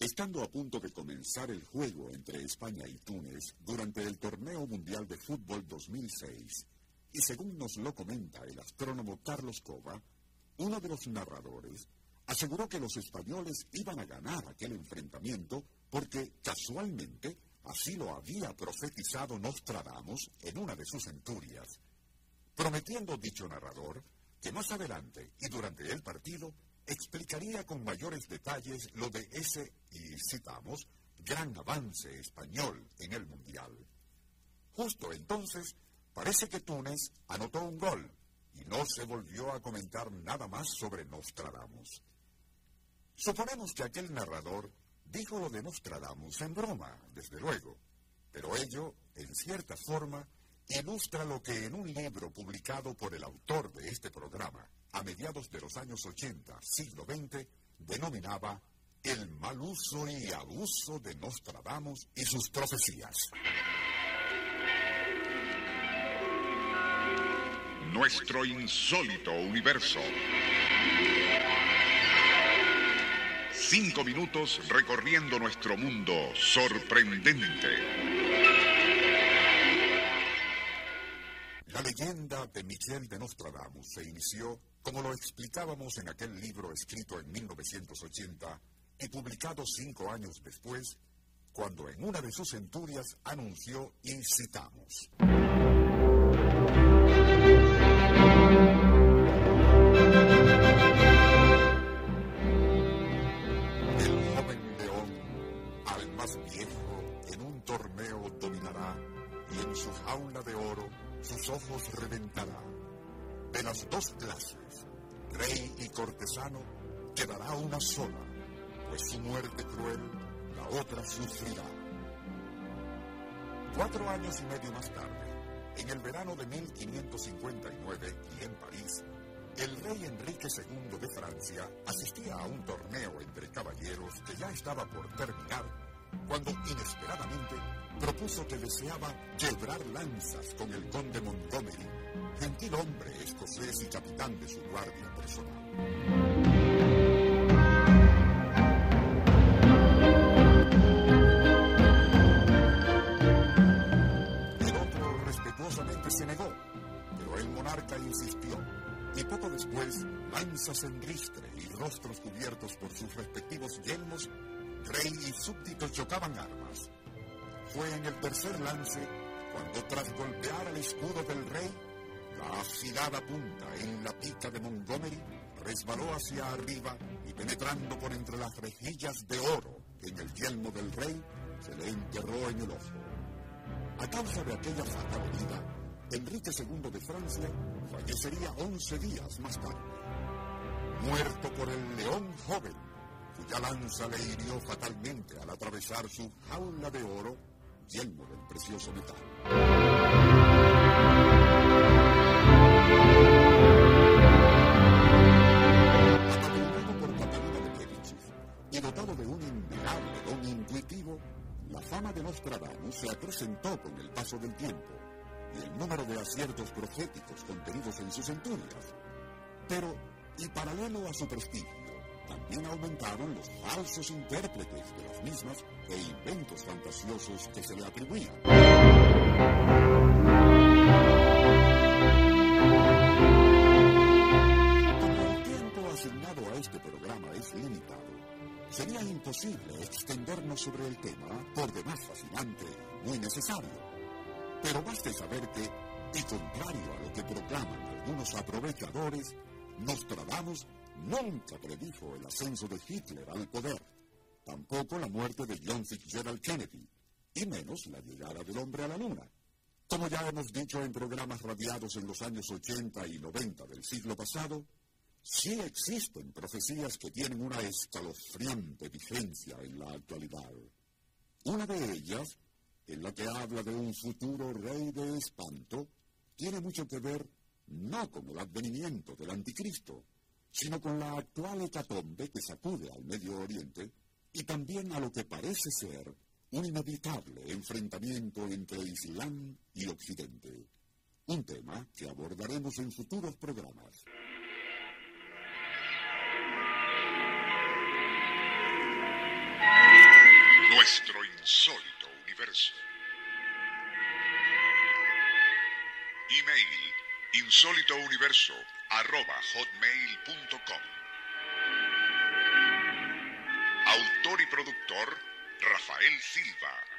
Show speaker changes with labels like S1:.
S1: Estando a punto de comenzar el juego entre España y Túnez durante el Torneo Mundial de Fútbol 2006, y según nos lo comenta el astrónomo Carlos Cova, uno de los narradores aseguró que los españoles iban a ganar aquel enfrentamiento porque casualmente así lo había profetizado Nostradamus en una de sus centurias, prometiendo dicho narrador que más adelante y durante el partido explicaría con mayores detalles lo de ese, y citamos, gran avance español en el Mundial. Justo entonces, parece que Túnez anotó un gol y no se volvió a comentar nada más sobre Nostradamus. Suponemos que aquel narrador dijo lo de Nostradamus en broma, desde luego, pero ello, en cierta forma, ilustra lo que en un libro publicado por el autor de este programa, a mediados de los años 80, siglo XX, denominaba el mal uso y abuso de Nostradamus y sus profecías.
S2: Nuestro insólito universo. Cinco minutos recorriendo nuestro mundo sorprendente.
S1: La leyenda de Michel de Nostradamus se inició, como lo explicábamos en aquel libro escrito en 1980 y publicado cinco años después, cuando en una de sus centurias anunció y citamos. El joven león, al más viejo, en un torneo dominará y en su jaula de oro sus ojos reventará. De las dos clases, rey y cortesano, quedará una sola, pues su muerte cruel la otra sufrirá. Cuatro años y medio más tarde, en el verano de 1559 y en París, el rey Enrique II de Francia asistía a un torneo entre caballeros que ya estaba por terminar cuando inesperadamente propuso que deseaba quebrar lanzas con el conde Montgomery, gentil hombre escocés y capitán de su guardia personal. El otro respetuosamente se negó, pero el monarca insistió, y poco después, lanzas en ristre y rostros cubiertos por sus respectivos yelmos, rey y súbditos chocaban armas. Fue en el tercer lance cuando tras golpear al escudo del rey, la afilada punta en la pica de Montgomery resbaló hacia arriba y penetrando por entre las rejillas de oro en el yelmo del rey, se le enterró en el ojo. A causa de aquella fatal herida, Enrique II de Francia fallecería 11 días más tarde. Muerto por el león joven, cuya lanza le hirió fatalmente al atravesar su jaula de oro, yelmo del precioso metal. Dotado de un innegable don intuitivo, la fama de Nostradamus se acrecentó con el paso del tiempo y el número de aciertos proféticos contenidos en sus centurias. Pero, y paralelo a su prestigio, también aumentaron los falsos intérpretes de las mismas e inventos fantasiosos que se le atribuían. El tiempo asignado a este programa es limitado, sería imposible extendernos sobre el tema, por demás fascinante muy necesario. Pero baste saber que, y contrario a lo que proclaman algunos aprovechadores, Nostradamus nunca predijo el ascenso de Hitler al poder, tampoco la muerte de John Fitzgerald Kennedy, y menos la llegada del hombre a la luna. Como ya hemos dicho en programas radiados en los años 80 y 90 del siglo pasado, sí existen profecías que tienen una escalofriante vigencia en la actualidad. Una de ellas, en la que habla de un futuro rey de espanto, tiene mucho que ver no con el advenimiento del anticristo, sino con la actual hecatombe que sacude al Medio Oriente y también a lo que parece ser un inevitable enfrentamiento entre Islam y Occidente. Un tema que abordaremos en futuros programas.
S2: Nuestro insólito universo. Email insólitouniverso arroba hotmail.com. Autor y productor Rafael Silva.